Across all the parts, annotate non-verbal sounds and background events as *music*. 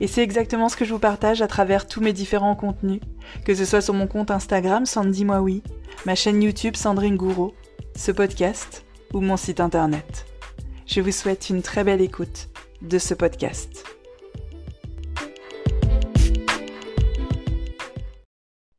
Et c'est exactement ce que je vous partage à travers tous mes différents contenus, que ce soit sur mon compte Instagram Sandy Moi ma chaîne YouTube Sandrine Gouraud, ce podcast ou mon site internet. Je vous souhaite une très belle écoute de ce podcast.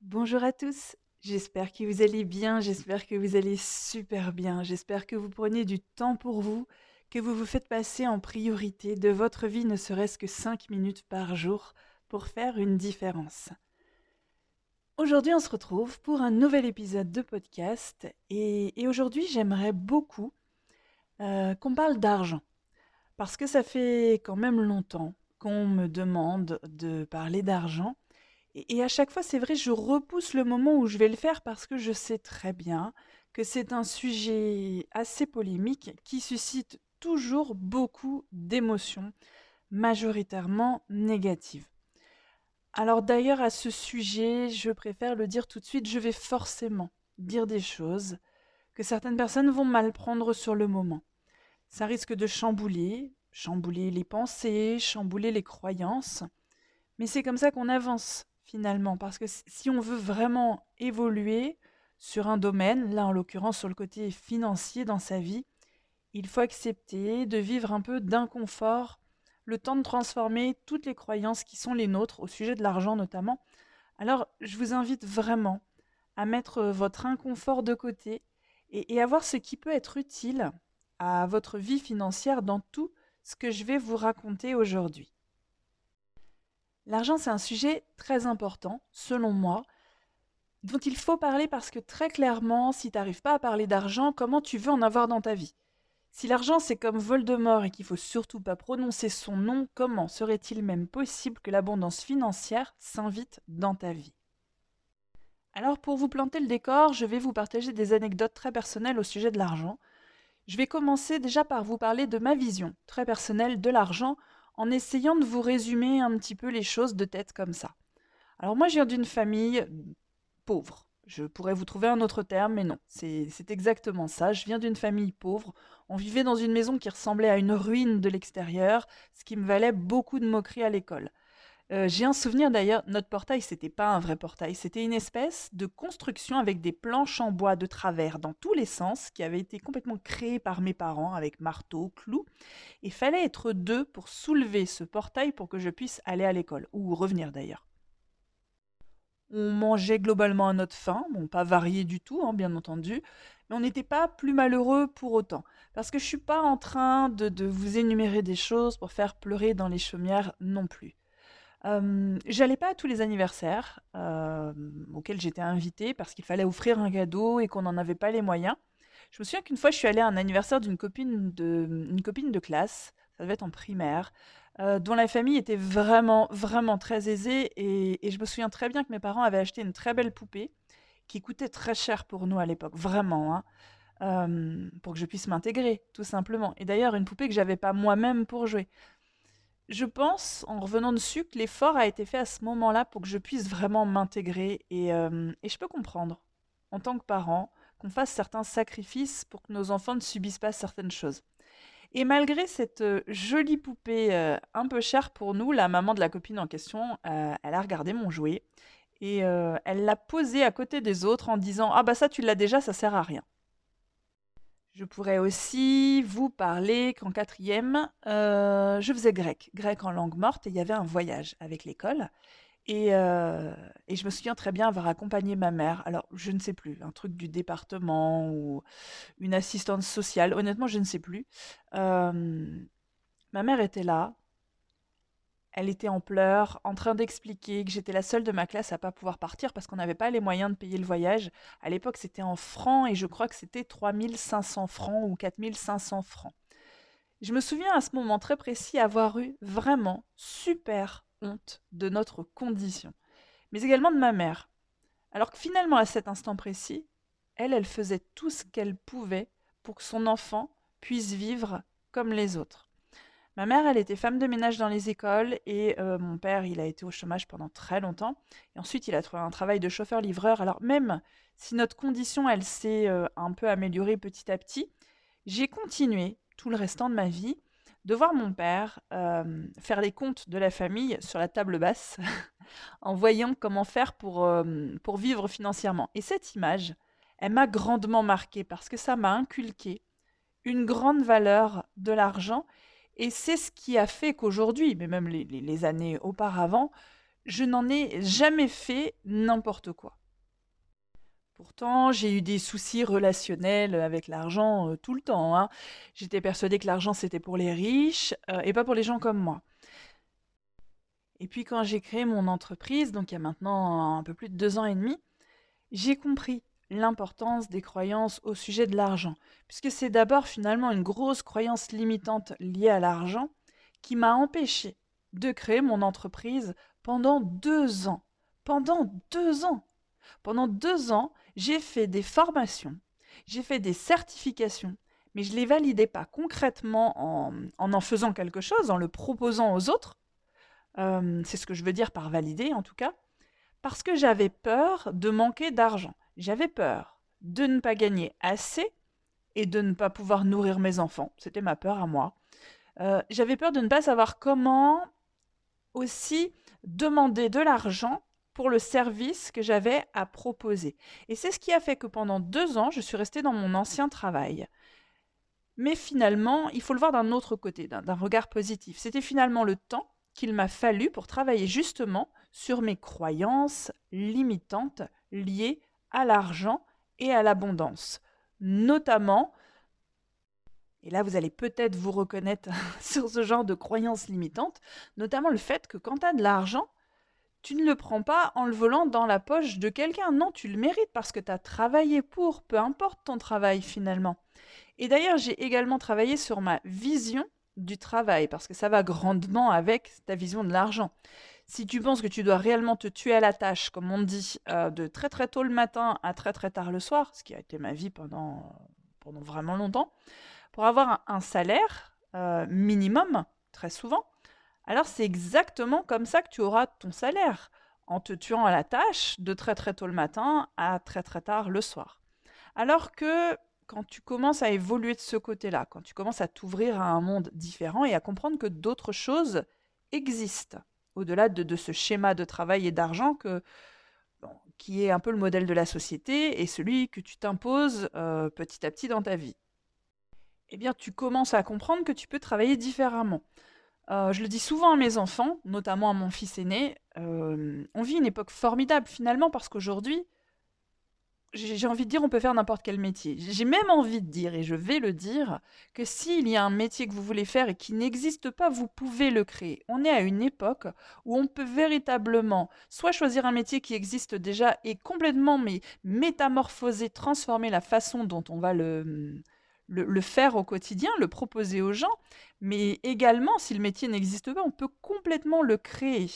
Bonjour à tous, j'espère que vous allez bien, j'espère que vous allez super bien, j'espère que vous prenez du temps pour vous que vous vous faites passer en priorité de votre vie ne serait-ce que 5 minutes par jour pour faire une différence. Aujourd'hui, on se retrouve pour un nouvel épisode de podcast et, aujourd'hui, j'aimerais beaucoup euh, qu'on parle d'argent parce que ça fait quand même longtemps qu'on me demande de parler d'argent et, et à chaque fois, c'est vrai, je repousse le moment où je vais le faire parce que je sais très bien que c'est un sujet assez polémique qui suscite toujours beaucoup d'émotions, majoritairement négatives. Alors d'ailleurs à ce sujet, je préfère le dire tout de suite, je vais forcément dire des choses que certaines personnes vont mal prendre sur le moment. Ça risque de chambouler, chambouler les pensées, chambouler les croyances, mais c'est comme ça qu'on avance finalement, parce que si on veut vraiment évoluer sur un domaine, là en l'occurrence sur le côté financier dans sa vie, il faut accepter de vivre un peu d'inconfort, le temps de transformer toutes les croyances qui sont les nôtres, au sujet de l'argent notamment. Alors, je vous invite vraiment à mettre votre inconfort de côté et, à voir ce qui peut être utile à votre vie financière dans tout ce que je vais vous raconter aujourd'hui. L'argent, c'est un sujet très important, selon moi, dont il faut parler parce que très clairement, si tu n'arrives pas à parler d'argent, comment tu veux en avoir dans ta vie? Si l'argent c'est comme Voldemort et qu'il faut surtout pas prononcer son nom, comment serait-il même possible que l'abondance financière s'invite dans ta vie? Alors pour vous planter le décor, je vais vous partager des anecdotes très personnelles au sujet de l'argent. Je vais commencer déjà par vous parler de ma vision très personnelle de l'argent en essayant de vous résumer un petit peu les choses de tête comme ça. Alors moi je viens d'une famille pauvre. Je pourrais vous trouver un autre terme, mais non, c'est exactement ça. Je viens d'une famille pauvre. On vivait dans une maison qui ressemblait à une ruine de l'extérieur, ce qui me valait beaucoup de moqueries à l'école. Euh, j'ai un souvenir d'ailleurs, notre portail, c'était pas un vrai portail, c'était une espèce de construction avec des planches en bois de travers dans tous les sens qui avait été complètement créée par mes parents avec marteau, clous. Il fallait être deux pour soulever ce portail pour que je puisse aller à l'école, ou revenir d'ailleurs. On mangeait globalement à notre faim, bon, pas varié du tout, hein, bien entendu, mais on n'était pas plus malheureux pour autant. Parce que je suis pas en train de, vous énumérer des choses pour faire pleurer dans les chaumières non plus. J'allais pas à tous les anniversaires euh, auxquels j'étais invitée parce qu'il fallait offrir un cadeau et qu'on n'en avait pas les moyens. Je me souviens qu'une fois, je suis allée à un anniversaire d'une copine de, une copine de classe, ça devait être en primaire. Euh, dont la famille était vraiment, vraiment très aisée. Et, je me souviens très bien que mes parents avaient acheté une très belle poupée qui coûtait très cher pour nous à l'époque, vraiment, hein, euh, pour que je puisse m'intégrer, tout simplement. Et d'ailleurs, une poupée que j'avais pas moi-même pour jouer. Je pense, en revenant dessus, que l'effort a été fait à ce moment-là pour que je puisse vraiment m'intégrer. Et, euh, et je peux comprendre, en tant que parent, qu'on fasse certains sacrifices pour que nos enfants ne subissent pas certaines choses. Et malgré cette euh, jolie poupée euh, un peu chère pour nous, la maman de la copine en question, euh, elle a regardé mon jouet et elle l'a posé à côté des autres en disant Ah bah ça tu l'as déjà, ça sert à rien. Je pourrais aussi vous parler qu'en quatrième, je faisais grec, grec en langue morte, et il y avait un voyage avec l'école. Et, et je me souviens très bien avoir accompagné ma mère. Alors, je ne sais plus, un truc du département ou une assistante sociale. Honnêtement, je ne sais plus. Euh, ma mère était là. Elle était en pleurs, en train d'expliquer que j'étais la seule de ma classe à pas pouvoir partir parce qu'on n'avait pas les moyens de payer le voyage. À l'époque, c'était en francs et je crois que c'était 3500 francs ou 4500 francs. Je me souviens à ce moment très précis avoir eu vraiment super honte de notre condition, mais également de ma mère. Alors que finalement, à cet instant précis, elle, elle faisait tout ce qu'elle pouvait pour que son enfant puisse vivre comme les autres. Ma mère, elle était femme de ménage dans les écoles et euh, mon père, il a été au chômage pendant très longtemps. Et ensuite, il a trouvé un travail de chauffeur-livreur. Alors même si notre condition, elle s'est euh, un peu améliorée petit à petit, j'ai continué tout le restant de ma vie de voir mon père euh, faire les comptes de la famille sur la table basse *laughs* en voyant comment faire pour, pour vivre financièrement. Et cette image, elle m'a grandement marquée parce que ça m'a inculqué une grande valeur de l'argent et c'est ce qui a fait qu'aujourd'hui, mais même les, années auparavant, je n'en ai jamais fait n'importe quoi. Pourtant, j'ai eu des soucis relationnels avec l'argent euh, tout le temps. Hein. J'étais persuadée que l'argent c'était pour les riches euh, et pas pour les gens comme moi. Et puis quand j'ai créé mon entreprise, donc il y a maintenant un peu plus de deux ans et demi, j'ai compris l'importance des croyances au sujet de l'argent, puisque c'est d'abord finalement une grosse croyance limitante liée à l'argent qui m'a empêché de créer mon entreprise pendant deux ans. Pendant deux ans. Pendant deux ans, j'ai fait des formations, j'ai fait des certifications, mais je ne les validais pas concrètement en, en, faisant quelque chose, en le proposant aux autres. Euh, c'est ce que je veux dire par valider en tout cas, parce que j'avais peur de manquer d'argent. J'avais peur de ne pas gagner assez et de ne pas pouvoir nourrir mes enfants. C'était ma peur à moi. Euh, j'avais peur de ne pas savoir comment aussi demander de l'argent pour le service que j'avais à proposer. Et c'est ce qui a fait que pendant deux ans, je suis restée dans mon ancien travail. Mais finalement, il faut le voir d'un autre côté, d'un regard positif. C'était finalement le temps qu'il m'a fallu pour travailler justement sur mes croyances limitantes liées à l'argent et à l'abondance. Notamment, et là vous allez peut-être vous reconnaître *laughs* sur ce genre de croyances limitantes, notamment le fait que quand tu as de l'argent, tu ne le prends pas en le volant dans la poche de quelqu'un. Non, tu le mérites parce que tu as travaillé pour, peu importe ton travail finalement. Et d'ailleurs, j'ai également travaillé sur ma vision du travail, parce que ça va grandement avec ta vision de l'argent. Si tu penses que tu dois réellement te tuer à la tâche, comme on dit, euh, de très très tôt le matin à très très tard le soir, ce qui a été ma vie pendant, pendant vraiment longtemps, pour avoir un, salaire euh, minimum, très souvent, alors c'est exactement comme ça que tu auras ton salaire, en te tuant à la tâche de très très tôt le matin à très très tard le soir. Alors que quand tu commences à évoluer de ce côté-là, quand tu commences à t'ouvrir à un monde différent et à comprendre que d'autres choses existent, au-delà de, ce schéma de travail et d'argent qui est un peu le modèle de la société et celui que tu t'imposes euh, petit à petit dans ta vie. Eh bien, tu commences à comprendre que tu peux travailler différemment. Euh, je le dis souvent à mes enfants, notamment à mon fils aîné, euh, on vit une époque formidable finalement parce qu'aujourd'hui, j'ai envie de dire, on peut faire n'importe quel métier. J'ai même envie de dire, et je vais le dire, que s'il y a un métier que vous voulez faire et qui n'existe pas, vous pouvez le créer. On est à une époque où on peut véritablement soit choisir un métier qui existe déjà et complètement mais, métamorphoser, transformer la façon dont on va le, le faire au quotidien, le proposer aux gens, mais également, si le métier n'existe pas, on peut complètement le créer.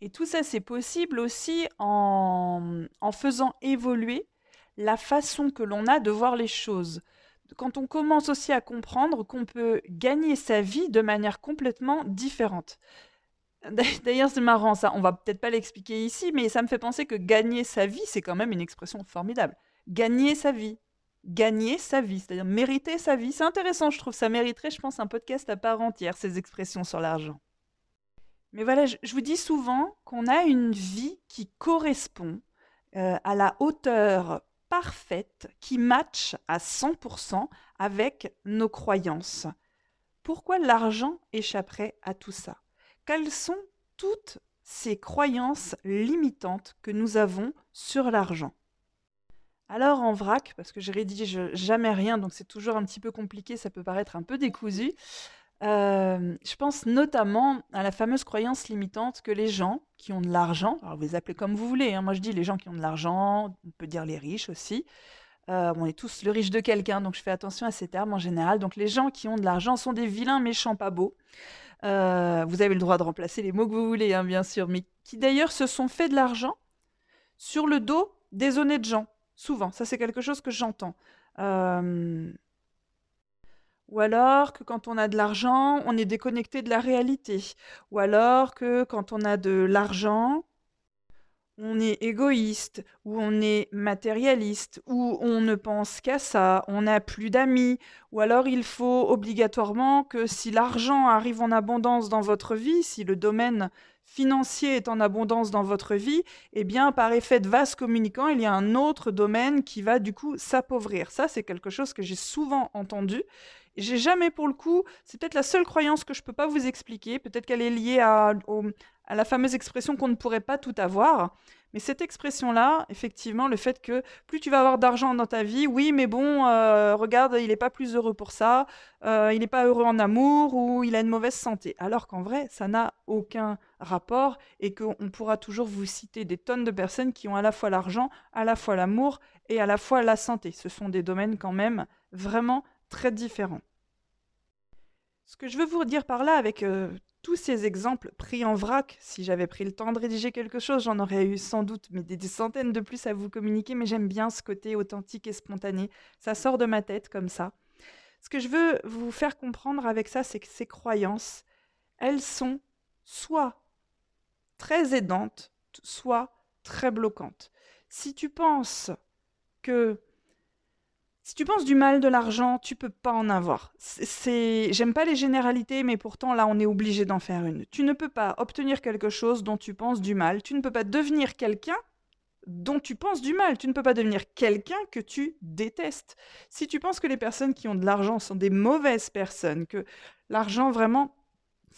Et tout ça, c'est possible aussi en, faisant évoluer la façon que l'on a de voir les choses. Quand on commence aussi à comprendre qu'on peut gagner sa vie de manière complètement différente. *laughs* D'ailleurs, c'est marrant ça, on va peut-être pas l'expliquer ici, mais ça me fait penser que gagner sa vie, c'est quand même une expression formidable. Gagner sa vie. Gagner sa vie, c'est-à-dire mériter sa vie. C'est intéressant, je trouve. Ça mériterait, je pense, un podcast à part entière, ces expressions sur l'argent. Mais voilà, je, vous dis souvent qu'on a une vie qui correspond euh, à la hauteur parfaite, qui matche à 100% avec nos croyances. Pourquoi l'argent échapperait à tout ça? Quelles sont toutes ces croyances limitantes que nous avons sur l'argent? Alors en vrac, parce que je rédige jamais rien, donc c'est toujours un petit peu compliqué, ça peut paraître un peu décousu, euh, je pense notamment à la fameuse croyance limitante que les gens qui ont de l'argent, vous les appelez comme vous voulez, hein, moi je dis les gens qui ont de l'argent, on peut dire les riches aussi, euh, on est tous le riche de quelqu'un, donc je fais attention à ces termes en général. Donc les gens qui ont de l'argent sont des vilains méchants pas beaux. Euh, vous avez le droit de remplacer les mots que vous voulez, hein, bien sûr, mais qui d'ailleurs se sont fait de l'argent sur le dos des honnêtes gens. Souvent, ça c'est quelque chose que j'entends. Ou alors que quand on a de l'argent, on est déconnecté de la réalité. Ou alors que quand on a de l'argent, on est égoïste, ou on est matérialiste, ou on ne pense qu'à ça, on n'a plus d'amis, ou alors il faut obligatoirement que si l'argent arrive en abondance dans votre vie, si le domaine financier est en abondance dans votre vie, eh bien, par effet de vase communicant, il y a un autre domaine qui va du coup s'appauvrir. Ça, c'est quelque chose que j'ai souvent entendu j'ai jamais pour le coup, c'est peut-être la seule croyance que je ne peux pas vous expliquer, peut-être qu'elle est liée à, la fameuse expression qu'on ne pourrait pas tout avoir. Mais cette expression-là, effectivement, le fait que plus tu vas avoir d'argent dans ta vie, oui, mais bon, euh, regarde, il n'est pas plus heureux pour ça, euh, il n'est pas heureux en amour ou il a une mauvaise santé. Alors qu'en vrai, ça n'a aucun rapport et qu'on pourra toujours vous citer des tonnes de personnes qui ont à la fois l'argent, à la fois l'amour et à la fois la santé. Ce sont des domaines quand même vraiment très différents. Ce que je veux vous dire par là, avec euh, tous ces exemples pris en vrac, si j'avais pris le temps de rédiger quelque chose, j'en aurais eu sans doute mais des, centaines de plus à vous communiquer, mais j'aime bien ce côté authentique et spontané. Ça sort de ma tête comme ça. Ce que je veux vous faire comprendre avec ça, c'est que ces croyances, elles sont soit très aidantes, soit très bloquantes. Si tu penses que si tu penses du mal de l'argent, tu peux pas en avoir. C'est, j'aime pas les généralités, mais pourtant là, on est obligé d'en faire une. Tu ne peux pas obtenir quelque chose dont tu penses du mal. Tu ne peux pas devenir quelqu'un dont tu penses du mal. Tu ne peux pas devenir quelqu'un que tu détestes. Si tu penses que les personnes qui ont de l'argent sont des mauvaises personnes, que l'argent vraiment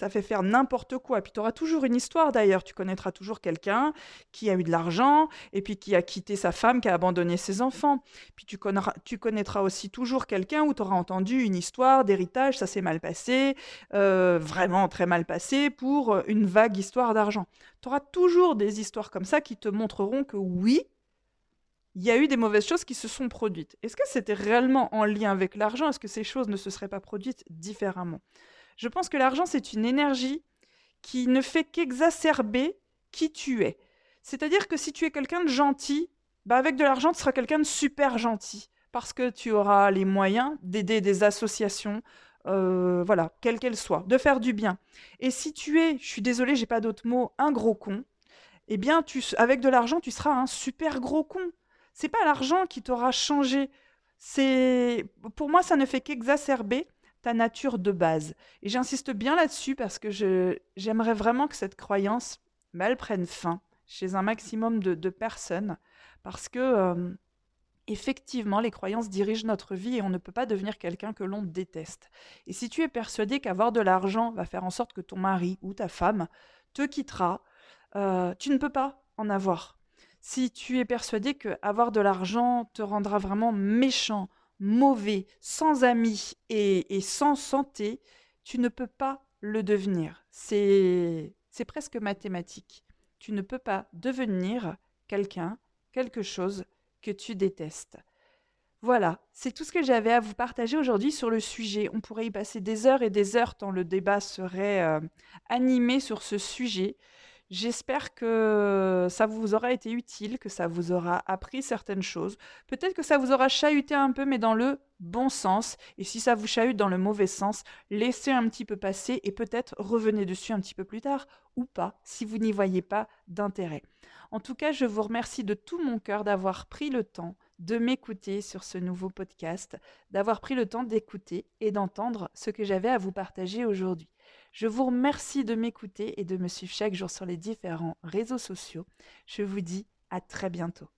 ça fait faire n'importe quoi. Puis tu auras toujours une histoire d'ailleurs. Tu connaîtras toujours quelqu'un qui a eu de l'argent et puis qui a quitté sa femme, qui a abandonné ses enfants. Puis tu connaîtras, tu connaîtras aussi toujours quelqu'un où tu auras entendu une histoire d'héritage, ça s'est mal passé, euh, vraiment très mal passé, pour une vague histoire d'argent. Tu auras toujours des histoires comme ça qui te montreront que oui, il y a eu des mauvaises choses qui se sont produites. Est-ce que c'était réellement en lien avec l'argent? Est-ce que ces choses ne se seraient pas produites différemment? Je pense que l'argent, c'est une énergie qui ne fait qu'exacerber qui tu es. C'est-à-dire que si tu es quelqu'un de gentil, bah avec de l'argent, tu seras quelqu'un de super gentil. Parce que tu auras les moyens d'aider des associations, euh, voilà, quelles qu'elles soient, de faire du bien. Et si tu es, je suis désolée, j'ai pas d'autre mot, un gros con, eh bien, tu, avec de l'argent, tu seras un super gros con. C'est pas l'argent qui t'aura changé. C'est, pour moi, ça ne fait qu'exacerber ta nature de base. Et j'insiste bien là-dessus parce que j'aimerais vraiment que cette croyance, bah, elle prenne fin chez un maximum de, personnes, parce que euh, effectivement, les croyances dirigent notre vie et on ne peut pas devenir quelqu'un que l'on déteste. Et si tu es persuadé qu'avoir de l'argent va faire en sorte que ton mari ou ta femme te quittera, euh, tu ne peux pas en avoir. Si tu es persuadé qu'avoir de l'argent te rendra vraiment méchant, mauvais, sans amis et, sans santé, tu ne peux pas le devenir. C'est presque mathématique. Tu ne peux pas devenir quelqu'un, quelque chose que tu détestes. Voilà, c'est tout ce que j'avais à vous partager aujourd'hui sur le sujet. On pourrait y passer des heures et des heures tant le débat serait euh, animé sur ce sujet. J'espère que ça vous aura été utile, que ça vous aura appris certaines choses. Peut-être que ça vous aura chahuté un peu, mais dans le bon sens. Et si ça vous chahute dans le mauvais sens, laissez un petit peu passer et peut-être revenez dessus un petit peu plus tard ou pas, si vous n'y voyez pas d'intérêt. En tout cas, je vous remercie de tout mon cœur d'avoir pris le temps de m'écouter sur ce nouveau podcast, d'avoir pris le temps d'écouter et d'entendre ce que j'avais à vous partager aujourd'hui. Je vous remercie de m'écouter et de me suivre chaque jour sur les différents réseaux sociaux. Je vous dis à très bientôt.